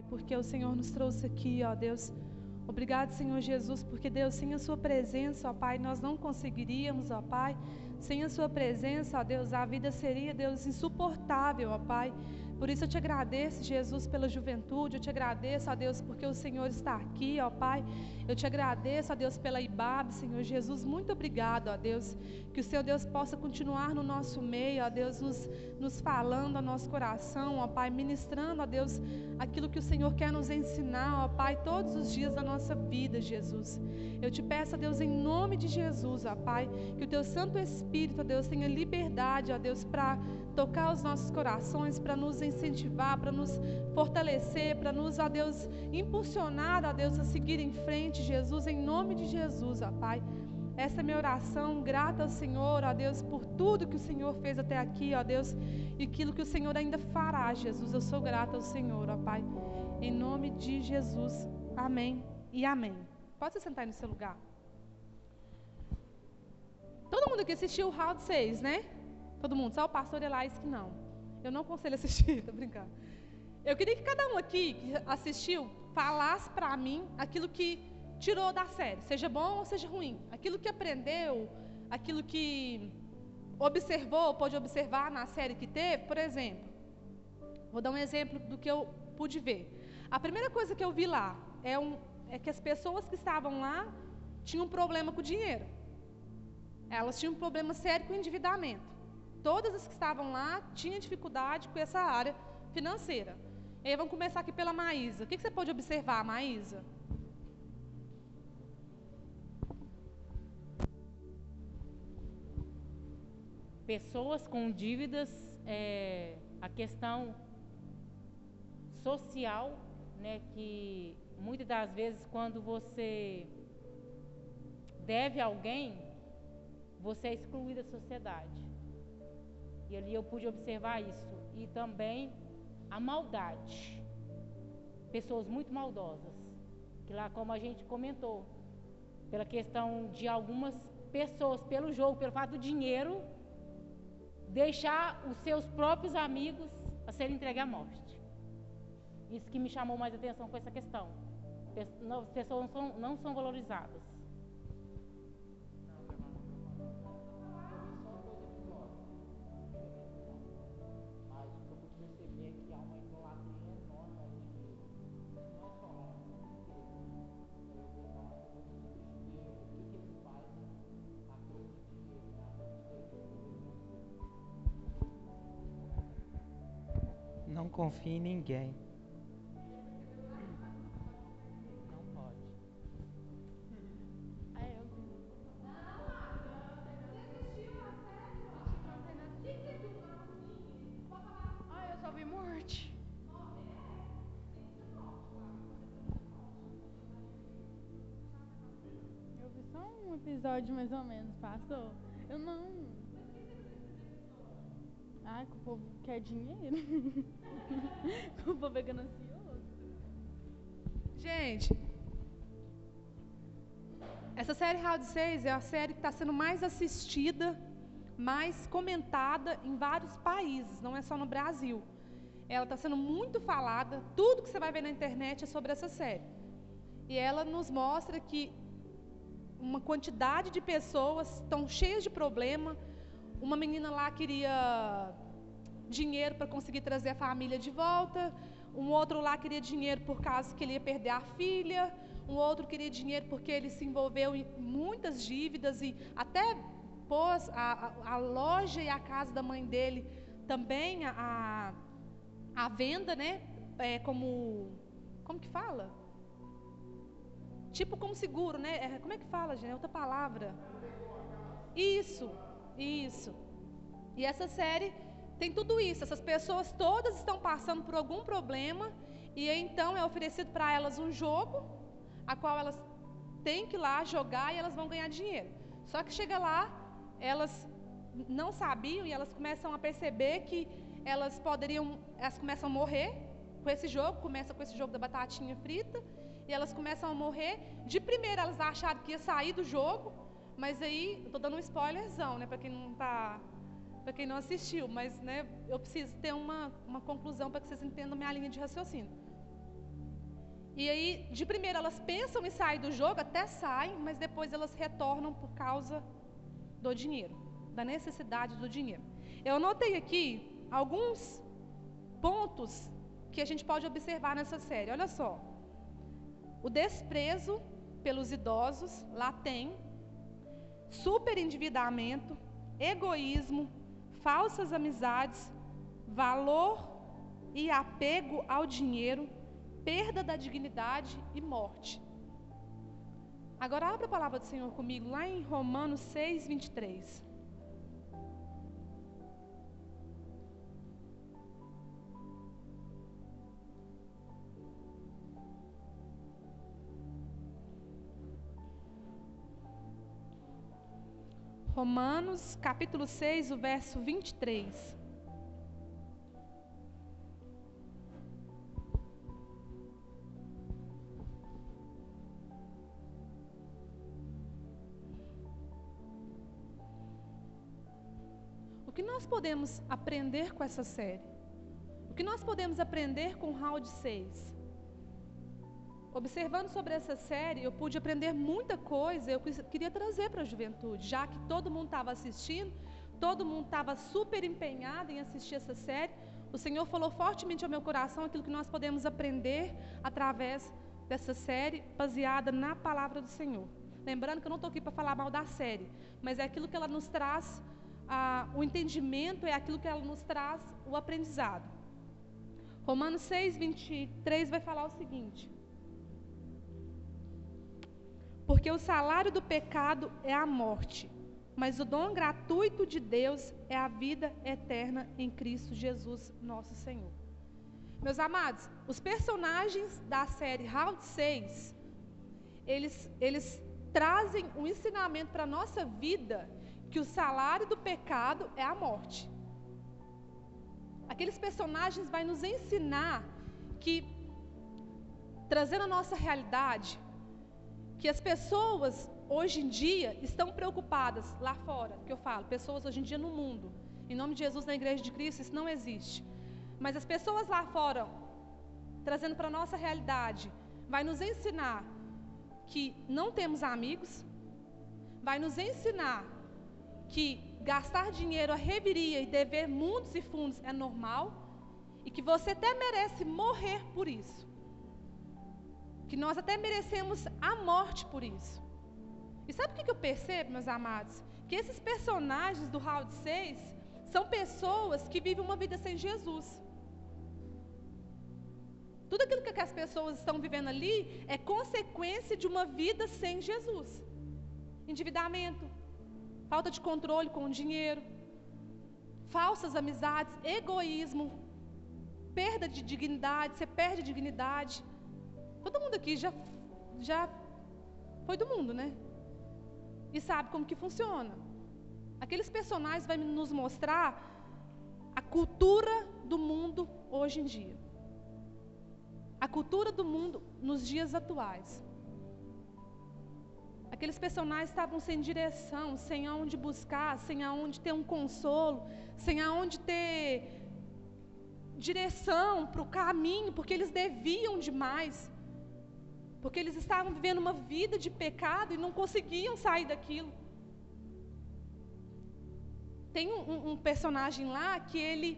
Pai, porque o Senhor nos trouxe aqui, ó Deus. Obrigado, Senhor Jesus, porque Deus, sem a Sua presença, ó Pai, nós não conseguiríamos, ó Pai. Sem a Sua presença, ó Deus, a vida seria, Deus, insuportável, ó Pai. Por isso eu te agradeço, Jesus, pela juventude. Eu te agradeço, ó Deus, porque o Senhor está aqui, ó Pai. Eu te agradeço, ó Deus, pela IBAB, Senhor Jesus. Muito obrigado, ó Deus. Que o Senhor Deus possa continuar no nosso meio, ó Deus, nos, nos falando ao nosso coração, ó Pai, ministrando, ó Deus, aquilo que o Senhor quer nos ensinar, ó Pai, todos os dias da nossa vida, Jesus. Eu te peço, ó Deus, em nome de Jesus, ó Pai, que o teu Santo Espírito, ó Deus, tenha liberdade, ó Deus, para tocar os nossos corações, para nos incentivar, para nos fortalecer, para nos, ó Deus, impulsionar, ó Deus, a seguir em frente, Jesus, em nome de Jesus, ó Pai. Essa é minha oração, grata ao Senhor, ó Deus, por tudo que o Senhor fez até aqui, ó Deus, e aquilo que o Senhor ainda fará, Jesus. Eu sou grata ao Senhor, ó Pai. Em nome de Jesus. Amém e amém. Pode se sentar aí no seu lugar. Todo mundo que assistiu o round 6, né? Todo mundo, só o pastor Elias que não. Eu não aconselho assistir, tô brincando. Eu queria que cada um aqui que assistiu falasse para mim aquilo que tirou da série, seja bom ou seja ruim. Aquilo que aprendeu, aquilo que observou, pode observar na série que teve, por exemplo. Vou dar um exemplo do que eu pude ver. A primeira coisa que eu vi lá é, um, é que as pessoas que estavam lá tinham um problema com o dinheiro. Elas tinham um problema sério com o endividamento. Todas as que estavam lá tinham dificuldade com essa área financeira. E aí vamos começar aqui pela Maísa. O que, que você pode observar, Maísa? Pessoas com dívidas, é, a questão social, né, que muitas das vezes quando você deve alguém, você é excluído da sociedade. E ali eu pude observar isso. E também a maldade. Pessoas muito maldosas. Que lá, como a gente comentou, pela questão de algumas pessoas, pelo jogo, pelo fato do dinheiro, deixar os seus próprios amigos a serem entregues à morte. Isso que me chamou mais atenção com essa questão. As pessoas não são, não são valorizadas. Confie em ninguém. Não pode. Ah, eu só vi morte. Eu vi só um episódio mais ou menos, passou. Eu não. Ah, que o povo quer dinheiro. é. Gente, essa série Round 6 é a série que está sendo mais assistida, mais comentada em vários países, não é só no Brasil. Ela está sendo muito falada, tudo que você vai ver na internet é sobre essa série. E ela nos mostra que uma quantidade de pessoas estão cheias de problema. Uma menina lá queria dinheiro para conseguir trazer a família de volta, um outro lá queria dinheiro por causa que ele ia perder a filha, um outro queria dinheiro porque ele se envolveu em muitas dívidas e até pôs a, a, a loja e a casa da mãe dele também a, a venda, né? É, como como que fala? Tipo como seguro, né? É, como é que fala, gente? É outra palavra. Isso, isso. E essa série tem tudo isso. Essas pessoas todas estão passando por algum problema e então é oferecido para elas um jogo, a qual elas têm que ir lá jogar e elas vão ganhar dinheiro. Só que chega lá, elas não sabiam e elas começam a perceber que elas poderiam, elas começam a morrer com esse jogo, começa com esse jogo da batatinha frita e elas começam a morrer. De primeira elas acharam que ia sair do jogo, mas aí, tô dando um spoilerzão, né, para quem não está para quem não assistiu, mas né, eu preciso ter uma, uma conclusão para que vocês entendam minha linha de raciocínio. E aí, de primeira, elas pensam em sair do jogo, até saem, mas depois elas retornam por causa do dinheiro, da necessidade do dinheiro. Eu anotei aqui alguns pontos que a gente pode observar nessa série. Olha só. O desprezo pelos idosos, lá tem. Superendividamento, egoísmo, falsas amizades, valor e apego ao dinheiro, perda da dignidade e morte. Agora abra a palavra do Senhor comigo lá em Romanos 6, 23. Romanos capítulo 6, o verso 23. O que nós podemos aprender com essa série? O que nós podemos aprender com o round 6? Observando sobre essa série, eu pude aprender muita coisa. Eu queria trazer para a juventude, já que todo mundo estava assistindo, todo mundo estava super empenhado em assistir essa série. O Senhor falou fortemente ao meu coração aquilo que nós podemos aprender através dessa série, baseada na palavra do Senhor. Lembrando que eu não estou aqui para falar mal da série, mas é aquilo que ela nos traz, ah, o entendimento, é aquilo que ela nos traz, o aprendizado. Romanos 6, 23 vai falar o seguinte. Porque o salário do pecado é a morte, mas o dom gratuito de Deus é a vida eterna em Cristo Jesus, nosso Senhor. Meus amados, os personagens da série Round 6, eles, eles trazem um ensinamento para a nossa vida que o salário do pecado é a morte. Aqueles personagens vão nos ensinar que, trazendo a nossa realidade, que as pessoas hoje em dia estão preocupadas lá fora, que eu falo, pessoas hoje em dia no mundo. Em nome de Jesus na igreja de Cristo isso não existe. Mas as pessoas lá fora, trazendo para a nossa realidade, vai nos ensinar que não temos amigos, vai nos ensinar que gastar dinheiro a reviria e dever mundos e fundos é normal e que você até merece morrer por isso que nós até merecemos a morte por isso. E sabe o que eu percebo, meus amados? Que esses personagens do Round 6 são pessoas que vivem uma vida sem Jesus. Tudo aquilo que as pessoas estão vivendo ali é consequência de uma vida sem Jesus. Endividamento, falta de controle com o dinheiro, falsas amizades, egoísmo, perda de dignidade, você perde dignidade. Todo mundo aqui já, já foi do mundo, né? E sabe como que funciona. Aqueles personagens vão nos mostrar a cultura do mundo hoje em dia. A cultura do mundo nos dias atuais. Aqueles personagens estavam sem direção, sem aonde buscar, sem aonde ter um consolo, sem aonde ter direção para o caminho, porque eles deviam demais. Porque eles estavam vivendo uma vida de pecado e não conseguiam sair daquilo. Tem um, um personagem lá que ele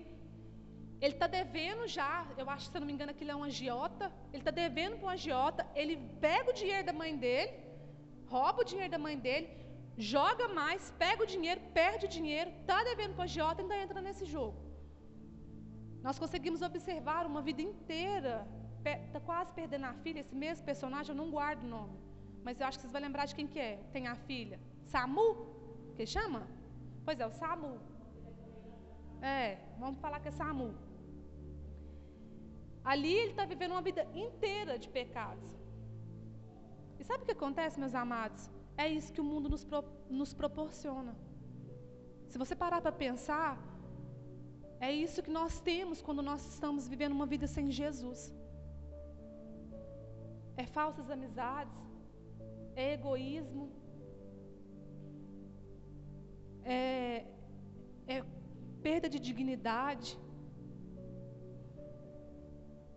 ele está devendo já, eu acho, se eu não me engano, ele é um agiota. Ele está devendo para um agiota. Ele pega o dinheiro da mãe dele, rouba o dinheiro da mãe dele, joga mais, pega o dinheiro, perde o dinheiro, está devendo para o agiota e ainda entra nesse jogo. Nós conseguimos observar uma vida inteira está quase perdendo a filha, esse mesmo personagem, eu não guardo o nome. Mas eu acho que vocês vão lembrar de quem que é. Tem a filha. Samu? Que chama? Pois é, o Samu. É, vamos falar que é Samu. Ali ele está vivendo uma vida inteira de pecados. E sabe o que acontece, meus amados? É isso que o mundo nos, pro, nos proporciona. Se você parar para pensar, é isso que nós temos quando nós estamos vivendo uma vida sem Jesus é falsas amizades, é egoísmo, é, é perda de dignidade.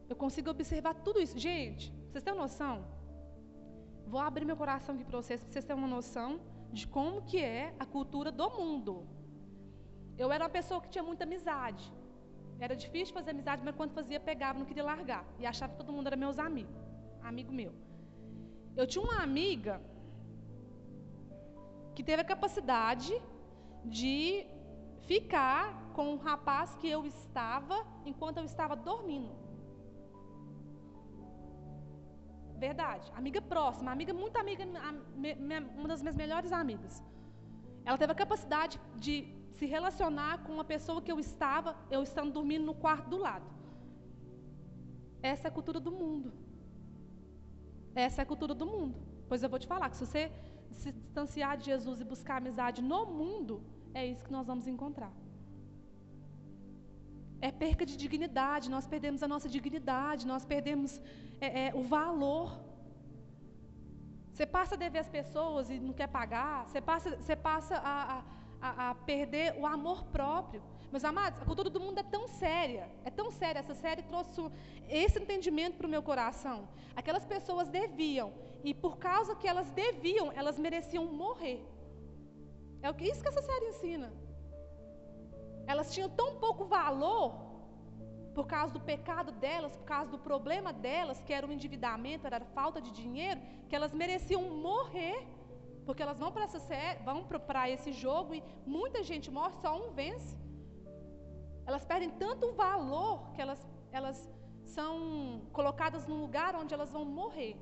Eu consigo observar tudo isso. Gente, Vocês têm noção? Vou abrir meu coração aqui para vocês, para vocês terem uma noção de como que é a cultura do mundo. Eu era uma pessoa que tinha muita amizade. Era difícil fazer amizade, mas quando fazia, pegava, não queria largar. E achava que todo mundo era meus amigos. Amigo meu. Eu tinha uma amiga que teve a capacidade de ficar com um rapaz que eu estava enquanto eu estava dormindo. Verdade. Amiga próxima, amiga muito amiga, uma das minhas melhores amigas. Ela teve a capacidade de se relacionar com uma pessoa que eu estava, eu estando dormindo no quarto do lado. Essa é a cultura do mundo. Essa é a cultura do mundo. Pois eu vou te falar que se você se distanciar de Jesus e buscar amizade no mundo, é isso que nós vamos encontrar. É perca de dignidade, nós perdemos a nossa dignidade, nós perdemos é, é, o valor. Você passa a dever as pessoas e não quer pagar, você passa, você passa a, a, a perder o amor próprio. Meus amados, a cultura do mundo é tão séria, é tão séria. Essa série trouxe esse entendimento para o meu coração. Aquelas pessoas deviam, e por causa que elas deviam, elas mereciam morrer. É isso que essa série ensina. Elas tinham tão pouco valor por causa do pecado delas, por causa do problema delas, que era o endividamento, era a falta de dinheiro, que elas mereciam morrer, porque elas vão para esse jogo e muita gente morre, só um vence. Elas perdem tanto valor que elas, elas são colocadas num lugar onde elas vão morrer.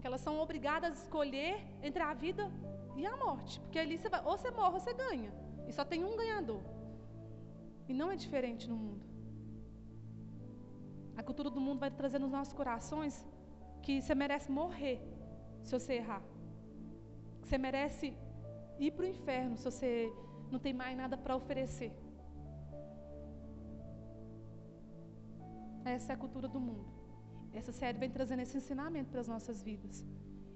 Que elas são obrigadas a escolher entre a vida e a morte. Porque ali você vai, ou você morre ou você ganha. E só tem um ganhador. E não é diferente no mundo. A cultura do mundo vai trazer nos nossos corações que você merece morrer se você errar. Que você merece ir para o inferno se você não tem mais nada para oferecer. Essa é a cultura do mundo. Essa série vem trazendo esse ensinamento para as nossas vidas.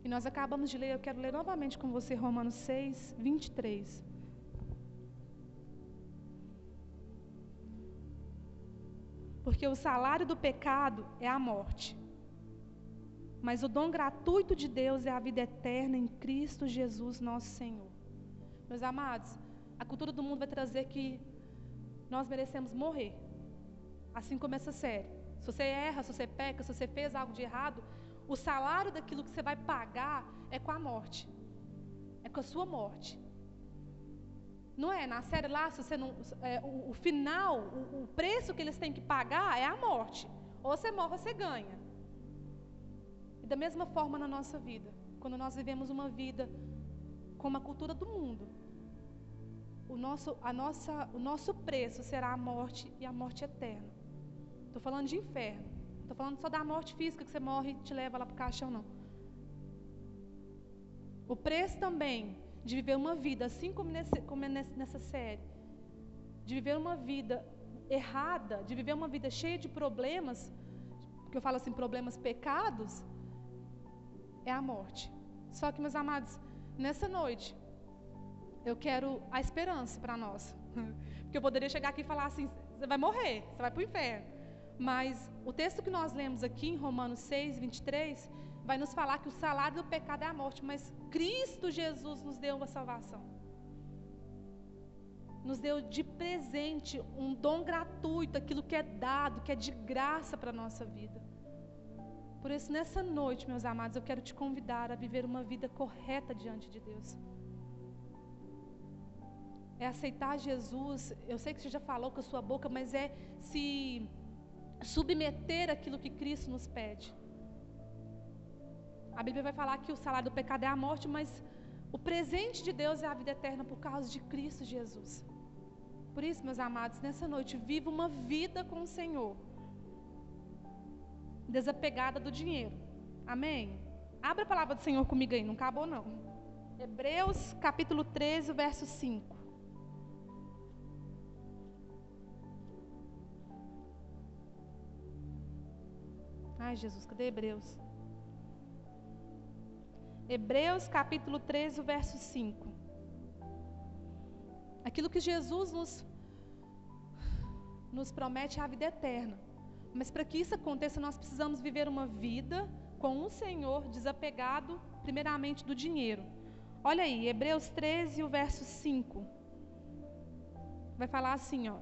E nós acabamos de ler, eu quero ler novamente com você Romanos 6, 23. Porque o salário do pecado é a morte. Mas o dom gratuito de Deus é a vida eterna em Cristo Jesus, nosso Senhor. Meus amados, a cultura do mundo vai trazer que nós merecemos morrer. Assim como essa série. Se você erra, se você peca, se você fez algo de errado, o salário daquilo que você vai pagar é com a morte. É com a sua morte. Não é? Na série lá, se você não, é, o, o, final, o, o preço que eles têm que pagar é a morte. Ou você morre ou você ganha. E da mesma forma na nossa vida, quando nós vivemos uma vida como a cultura do mundo, o nosso, a nossa, o nosso preço será a morte e a morte eterna. Estou falando de inferno. Estou falando só da morte física que você morre e te leva lá para o caixão, não. O preço também de viver uma vida, assim como, nesse, como é nessa série, de viver uma vida errada, de viver uma vida cheia de problemas, que eu falo assim, problemas pecados, é a morte. Só que, meus amados, nessa noite, eu quero a esperança para nós. Porque eu poderia chegar aqui e falar assim: você vai morrer, você vai para o inferno. Mas o texto que nós lemos aqui em Romanos 6, 23, vai nos falar que o salário do pecado é a morte, mas Cristo Jesus nos deu uma salvação. Nos deu de presente um dom gratuito, aquilo que é dado, que é de graça para a nossa vida. Por isso, nessa noite, meus amados, eu quero te convidar a viver uma vida correta diante de Deus. É aceitar Jesus. Eu sei que você já falou com a sua boca, mas é se submeter aquilo que Cristo nos pede. A Bíblia vai falar que o salário do pecado é a morte, mas o presente de Deus é a vida eterna por causa de Cristo Jesus. Por isso, meus amados, nessa noite, viva uma vida com o Senhor, desapegada do dinheiro. Amém? Abra a palavra do Senhor comigo aí, não acabou não. Hebreus capítulo 13, verso 5. Jesus, cadê Hebreus? Hebreus capítulo 13, verso 5. Aquilo que Jesus nos, nos promete é a vida eterna. Mas para que isso aconteça, nós precisamos viver uma vida com o Senhor, desapegado primeiramente do dinheiro. Olha aí, Hebreus 13, o verso 5. Vai falar assim, ó.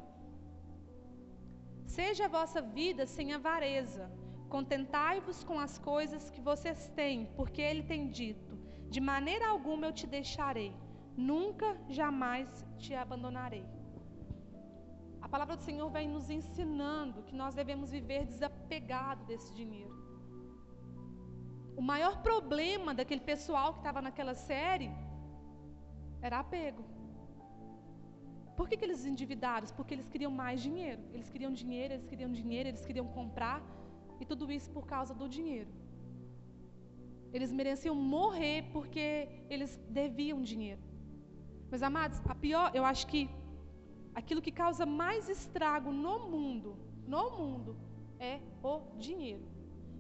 Seja a vossa vida sem avareza, contentai-vos com as coisas que vocês têm, porque ele tem dito: de maneira alguma eu te deixarei, nunca, jamais te abandonarei. A palavra do Senhor vem nos ensinando que nós devemos viver desapegado desse dinheiro. O maior problema daquele pessoal que estava naquela série era apego. Por que, que eles endividaram? Porque eles queriam mais dinheiro. Eles queriam dinheiro, eles queriam dinheiro, eles queriam comprar. E tudo isso por causa do dinheiro. Eles mereciam morrer porque eles deviam dinheiro. Mas amados, a pior, eu acho que aquilo que causa mais estrago no mundo, no mundo, é o dinheiro.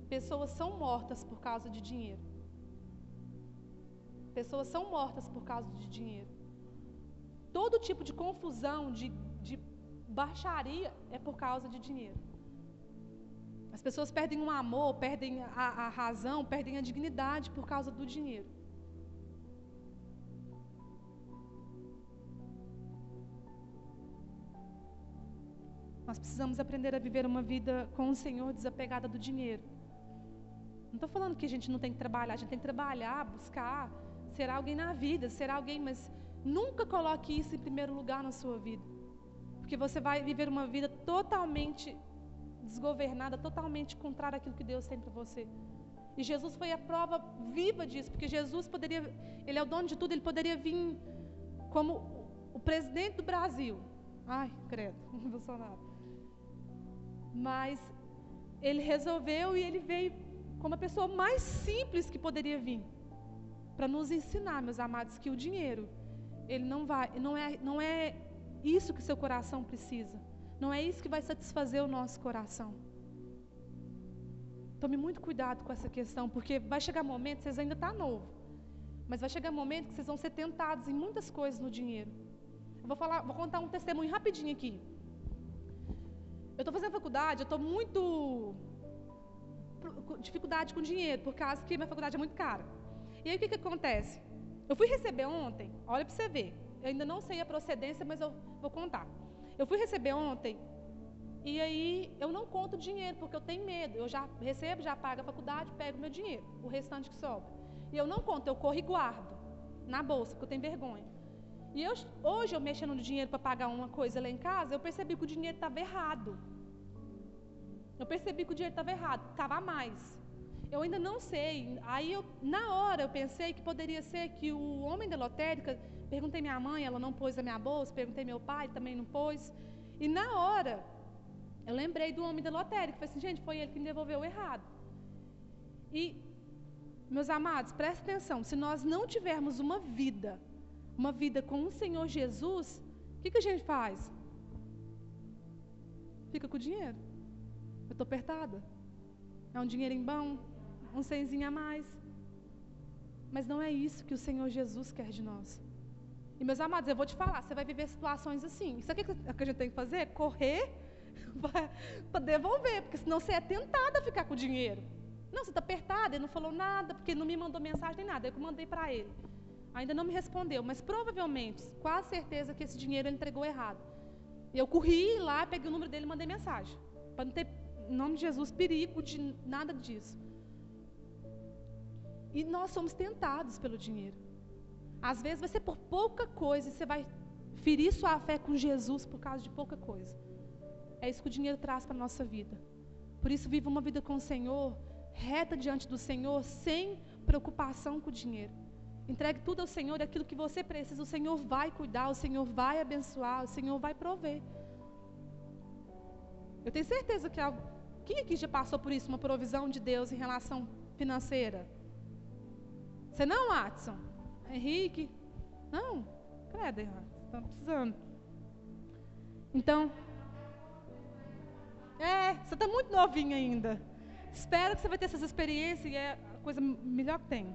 Pessoas são mortas por causa de dinheiro. Pessoas são mortas por causa de dinheiro. Todo tipo de confusão, de, de baixaria é por causa de dinheiro. As pessoas perdem o amor, perdem a, a razão, perdem a dignidade por causa do dinheiro. Nós precisamos aprender a viver uma vida com o Senhor desapegada do dinheiro. Não estou falando que a gente não tem que trabalhar, a gente tem que trabalhar, buscar, ser alguém na vida, ser alguém, mas nunca coloque isso em primeiro lugar na sua vida. Porque você vai viver uma vida totalmente desgovernada, totalmente contrária àquilo que Deus tem para você. E Jesus foi a prova viva disso, porque Jesus poderia, ele é o dono de tudo, ele poderia vir como o presidente do Brasil. Ai, credo, Bolsonaro. Mas ele resolveu e ele veio como a pessoa mais simples que poderia vir para nos ensinar, meus amados, que o dinheiro ele não vai, não é, não é isso que seu coração precisa. Não é isso que vai satisfazer o nosso coração. Tome muito cuidado com essa questão, porque vai chegar momento, vocês ainda estão tá novo, mas vai chegar momento que vocês vão ser tentados em muitas coisas no dinheiro. Eu vou falar, vou contar um testemunho rapidinho aqui. Eu estou fazendo faculdade, eu estou muito dificuldade com dinheiro, por causa que minha faculdade é muito cara. E aí o que, que acontece? Eu fui receber ontem, olha para você ver. Eu ainda não sei a procedência, mas eu vou contar. Eu fui receber ontem e aí eu não conto dinheiro, porque eu tenho medo. Eu já recebo, já pago a faculdade, pego meu dinheiro, o restante que sobra. E eu não conto, eu corro e guardo na bolsa, porque eu tenho vergonha. E eu, hoje, eu mexendo no dinheiro para pagar uma coisa lá em casa, eu percebi que o dinheiro estava errado. Eu percebi que o dinheiro estava errado, estava a mais. Eu ainda não sei. Aí, eu, na hora, eu pensei que poderia ser que o homem da lotérica, perguntei minha mãe, ela não pôs a minha bolsa, perguntei meu pai, também não pôs. E na hora, eu lembrei do homem da lotérica. Falei assim, gente, foi ele que me devolveu errado. E, meus amados, presta atenção: se nós não tivermos uma vida uma vida com o Senhor Jesus, o que, que a gente faz? Fica com o dinheiro. Eu estou apertada. É um dinheiro em bom, um cenzinho a mais. Mas não é isso que o Senhor Jesus quer de nós. E meus amados, eu vou te falar, você vai viver situações assim. Isso aqui que a gente tem que fazer? Correr para devolver, porque senão você é tentada a ficar com o dinheiro. Não, você está apertada, ele não falou nada, porque não me mandou mensagem nem nada, eu que mandei para ele. Ainda não me respondeu, mas provavelmente, quase certeza que esse dinheiro ele entregou errado. Eu corri lá, peguei o número dele e mandei mensagem. Para não ter, em nome de Jesus, perigo de nada disso. E nós somos tentados pelo dinheiro. Às vezes vai ser por pouca coisa e você vai ferir sua fé com Jesus por causa de pouca coisa. É isso que o dinheiro traz para a nossa vida. Por isso, viva uma vida com o Senhor, reta diante do Senhor, sem preocupação com o dinheiro. Entregue tudo ao Senhor, aquilo que você precisa, o Senhor vai cuidar, o Senhor vai abençoar, o Senhor vai prover. Eu tenho certeza que quem aqui já passou por isso, uma provisão de Deus em relação financeira? Você não, Watson? Henrique? Não? Credo, está precisando. Então, é, você está muito novinho ainda. Espero que você vai ter essas experiências e é a coisa melhor que tem.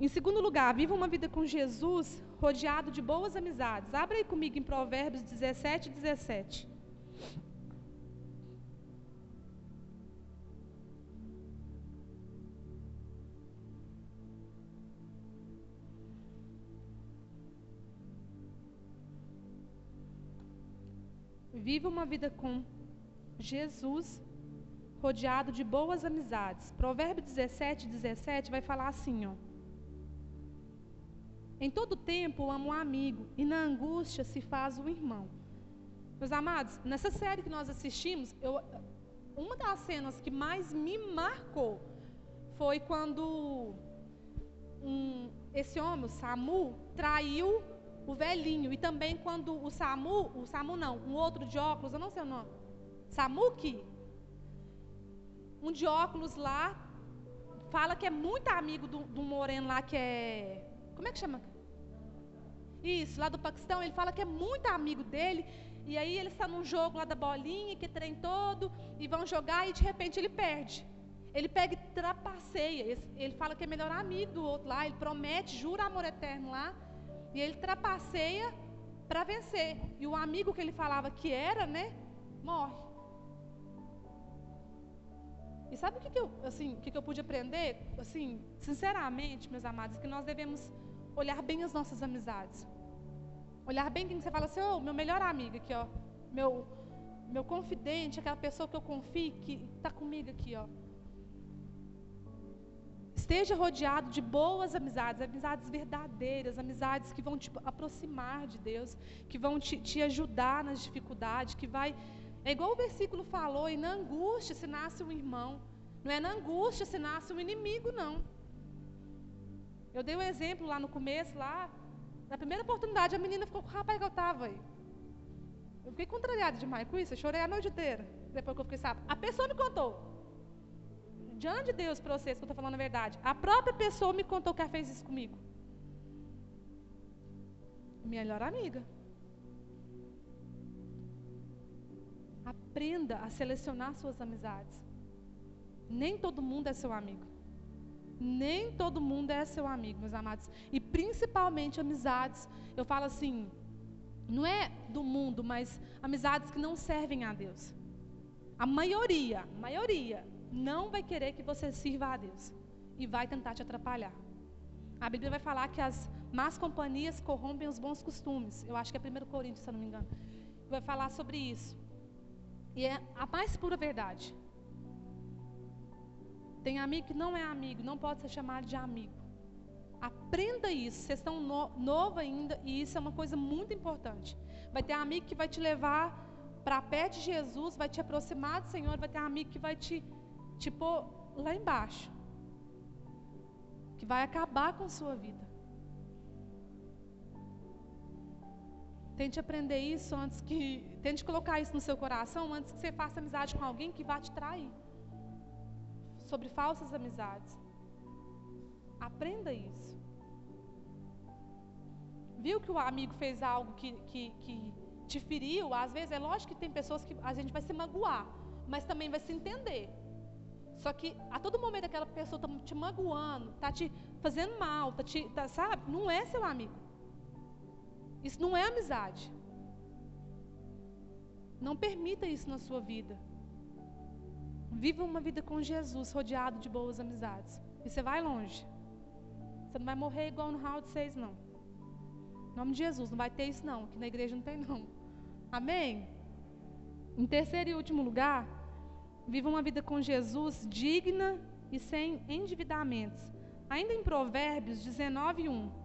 Em segundo lugar, viva uma vida com Jesus rodeado de boas amizades. Abra aí comigo em Provérbios 17 e 17. Viva uma vida com Jesus, rodeado de boas amizades. Provérbio 17, 17 vai falar assim, ó. Em todo tempo amo um amigo, e na angústia se faz o irmão. Meus amados, nessa série que nós assistimos, eu, uma das cenas que mais me marcou foi quando um, esse homem, o Samu, traiu o velhinho. E também quando o Samu, o Samu não, um outro de óculos, eu não sei o nome, Samuki, um de óculos lá, fala que é muito amigo do, do moreno lá que é. Como é que chama? Isso, lá do Paquistão, ele fala que é muito amigo dele. E aí ele está num jogo lá da bolinha, que trem todo, e vão jogar e de repente ele perde. Ele pega e trapaceia. Ele fala que é melhor amigo do outro lá, ele promete, jura amor eterno lá. E ele trapaceia para vencer. E o amigo que ele falava que era, né, morre. E sabe o que, que eu, assim, o que, que eu pude aprender? Assim, sinceramente, meus amados, que nós devemos olhar bem as nossas amizades. Olhar bem quem você fala assim, oh, meu melhor amigo aqui, ó. Meu, meu confidente, aquela pessoa que eu confio, que está comigo aqui, ó. Esteja rodeado de boas amizades, amizades verdadeiras, amizades que vão te aproximar de Deus, que vão te, te ajudar nas dificuldades, que vai. É igual o versículo falou, e na angústia se nasce um irmão. Não é na angústia se nasce um inimigo, não. Eu dei um exemplo lá no começo, lá, na primeira oportunidade, a menina ficou com o rapaz que eu estava aí. Eu fiquei contrariada demais com isso, eu chorei a noite inteira, depois que eu fiquei sábado. A pessoa me contou. Diante de Deus para vocês, que eu estou falando a verdade. A própria pessoa me contou que ela fez isso comigo. Minha melhor amiga. Aprenda a selecionar suas amizades. Nem todo mundo é seu amigo. Nem todo mundo é seu amigo, meus amados. E principalmente amizades, eu falo assim, não é do mundo, mas amizades que não servem a Deus. A maioria, a maioria, não vai querer que você sirva a Deus e vai tentar te atrapalhar. A Bíblia vai falar que as más companhias corrompem os bons costumes. Eu acho que é 1 Coríntios, se eu não me engano. Vai falar sobre isso. E é a mais pura verdade. Tem amigo que não é amigo, não pode ser chamado de amigo. Aprenda isso. Vocês estão no, novo ainda e isso é uma coisa muito importante. Vai ter amigo que vai te levar para perto de Jesus, vai te aproximar do Senhor, vai ter amigo que vai te, te pôr lá embaixo. Que vai acabar com a sua vida. Tente aprender isso antes que. Tente colocar isso no seu coração antes que você faça amizade com alguém que vai te trair sobre falsas amizades. Aprenda isso. Viu que o amigo fez algo que, que, que te feriu? Às vezes é lógico que tem pessoas que a gente vai se magoar, mas também vai se entender. Só que a todo momento aquela pessoa está te magoando, está te fazendo mal, tá te, tá, sabe? Não é seu amigo. Isso não é amizade. Não permita isso na sua vida. Viva uma vida com Jesus, rodeado de boas amizades. E você vai longe. Você não vai morrer igual no round 6, não. Em nome de Jesus, não vai ter isso, não. Que na igreja não tem, não. Amém? Em terceiro e último lugar, viva uma vida com Jesus digna e sem endividamentos. Ainda em Provérbios 19, 1.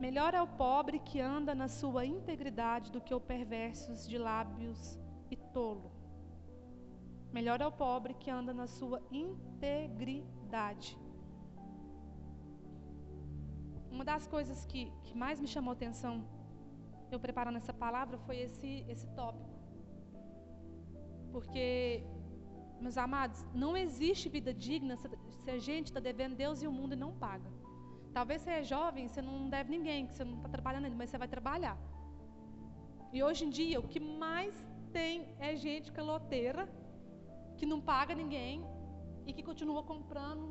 Melhor é o pobre que anda na sua integridade do que o perversos de lábios e tolo. Melhor é o pobre que anda na sua integridade. Uma das coisas que, que mais me chamou atenção, eu preparando essa palavra, foi esse, esse tópico. Porque, meus amados, não existe vida digna se a gente está devendo Deus e o mundo e não paga. Talvez você é jovem, você não deve ninguém, que você não está trabalhando ainda, mas você vai trabalhar. E hoje em dia, o que mais tem é gente caloteira, que não paga ninguém e que continua comprando.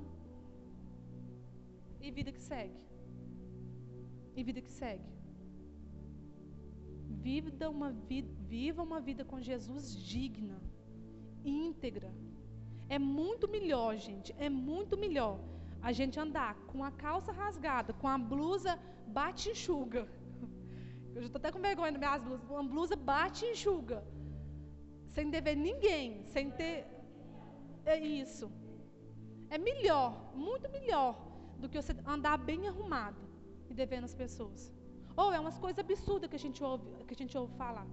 E vida que segue. E vida que segue. Viva uma vida, viva uma vida com Jesus digna, íntegra. É muito melhor, gente, é muito melhor a gente andar com a calça rasgada, com a blusa bate enxuga. Eu já estou até com vergonha das minhas blusas. Uma blusa bate enxuga. Sem dever ninguém, sem ter. É isso. É melhor, muito melhor do que você andar bem arrumado e devendo as pessoas. Ou é umas coisas absurdas que a gente ouve, que a gente ouve falar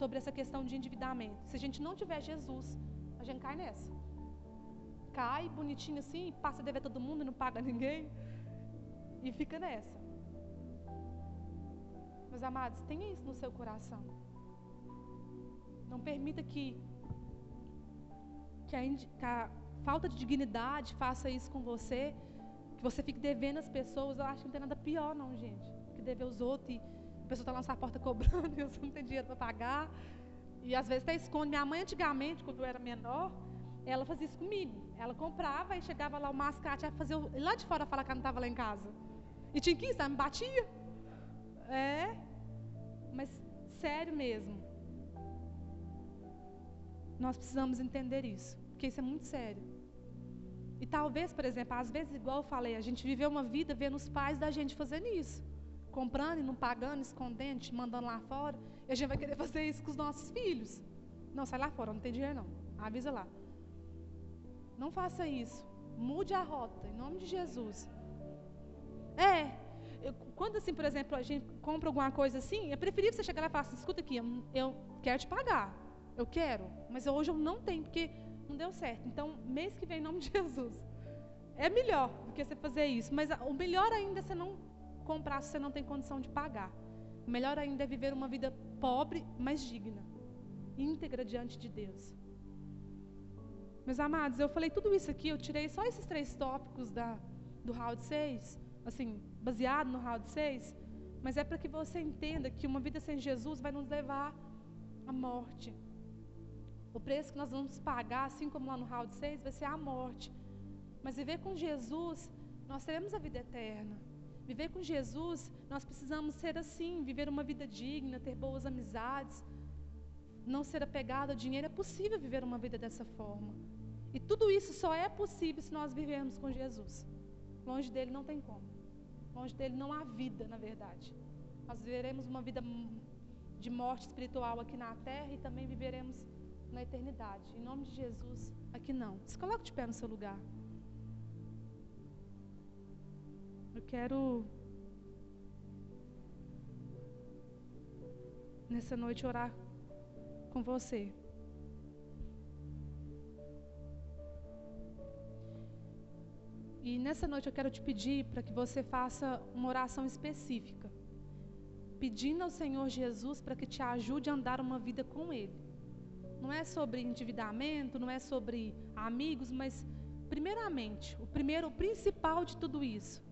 sobre essa questão de endividamento. Se a gente não tiver Jesus, a gente cai nessa. Cai bonitinho assim, passa a dever todo mundo, não paga ninguém e fica nessa. Meus amados, tenha isso no seu coração. Não permita que que a, que a falta de dignidade faça isso com você, que você fique devendo as pessoas. Eu acho que não tem nada pior, não, gente, que dever os outros e a pessoa está lá na sua porta cobrando e você não tem dinheiro para pagar. E às vezes até esconde. Minha mãe, antigamente, quando eu era menor, ela fazia isso comigo. Ela comprava e chegava lá o mascate, ia fazer o, lá de fora falar que ela não estava lá em casa. E tinha que ir, ela me batia. É, mas sério mesmo. Nós precisamos entender isso, porque isso é muito sério. E talvez, por exemplo, às vezes, igual eu falei, a gente viveu uma vida vendo os pais da gente fazendo isso. Comprando e não pagando, escondendo, mandando lá fora. E a gente vai querer fazer isso com os nossos filhos. Não, sai lá fora, não tem dinheiro não. Avisa lá. Não faça isso. Mude a rota, em nome de Jesus. É. Eu, quando assim, por exemplo, a gente compra alguma coisa assim, é preferível você chegar lá e falar assim, escuta aqui, eu quero te pagar. Eu quero, mas hoje eu não tenho, porque não deu certo. Então, mês que vem, em nome de Jesus. É melhor do que você fazer isso. Mas o melhor ainda é você não comprar se você não tem condição de pagar. O melhor ainda é viver uma vida pobre, mas digna, íntegra diante de Deus. Meus amados, eu falei tudo isso aqui, eu tirei só esses três tópicos da, do round 6, assim, baseado no round 6, mas é para que você entenda que uma vida sem Jesus vai nos levar à morte. O preço que nós vamos pagar, assim como lá no round 6, vai ser a morte. Mas viver com Jesus, nós teremos a vida eterna. Viver com Jesus, nós precisamos ser assim, viver uma vida digna, ter boas amizades, não ser apegado ao dinheiro. É possível viver uma vida dessa forma. E tudo isso só é possível se nós vivermos com Jesus. Longe dele não tem como. Longe dele não há vida, na verdade. Nós viveremos uma vida de morte espiritual aqui na terra e também viveremos na eternidade. Em nome de Jesus, aqui não. Se coloque de pé no seu lugar. Eu quero nessa noite orar com você. E nessa noite eu quero te pedir para que você faça uma oração específica, pedindo ao Senhor Jesus para que te ajude a andar uma vida com Ele. Não é sobre endividamento, não é sobre amigos, mas primeiramente, o primeiro, o principal de tudo isso